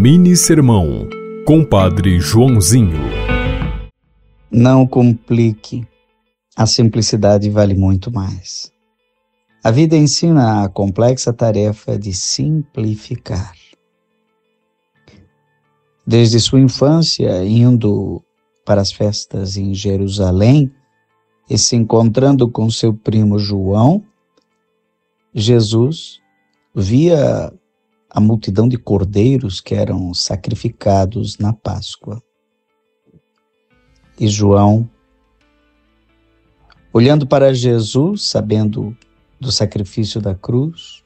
Mini Sermão, Compadre Joãozinho. Não complique, a simplicidade vale muito mais. A vida ensina a complexa tarefa de simplificar. Desde sua infância, indo para as festas em Jerusalém e se encontrando com seu primo João, Jesus via a multidão de cordeiros que eram sacrificados na Páscoa. E João, olhando para Jesus, sabendo do sacrifício da cruz,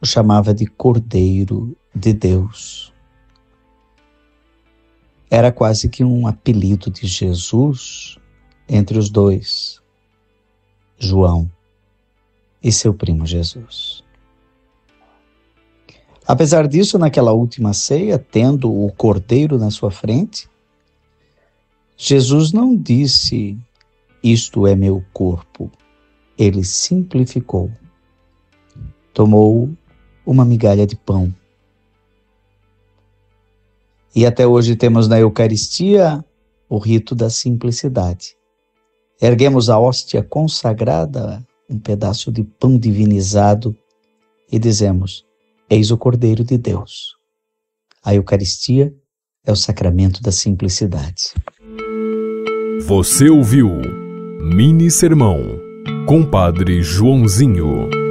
o chamava de Cordeiro de Deus era quase que um apelido de Jesus entre os dois, João e seu primo Jesus. Apesar disso, naquela última ceia, tendo o cordeiro na sua frente, Jesus não disse: Isto é meu corpo. Ele simplificou. Tomou uma migalha de pão e até hoje temos na Eucaristia o rito da simplicidade. Erguemos a hóstia consagrada, um pedaço de pão divinizado, e dizemos: Eis o Cordeiro de Deus. A Eucaristia é o sacramento da simplicidade. Você ouviu Mini Sermão, Compadre Joãozinho.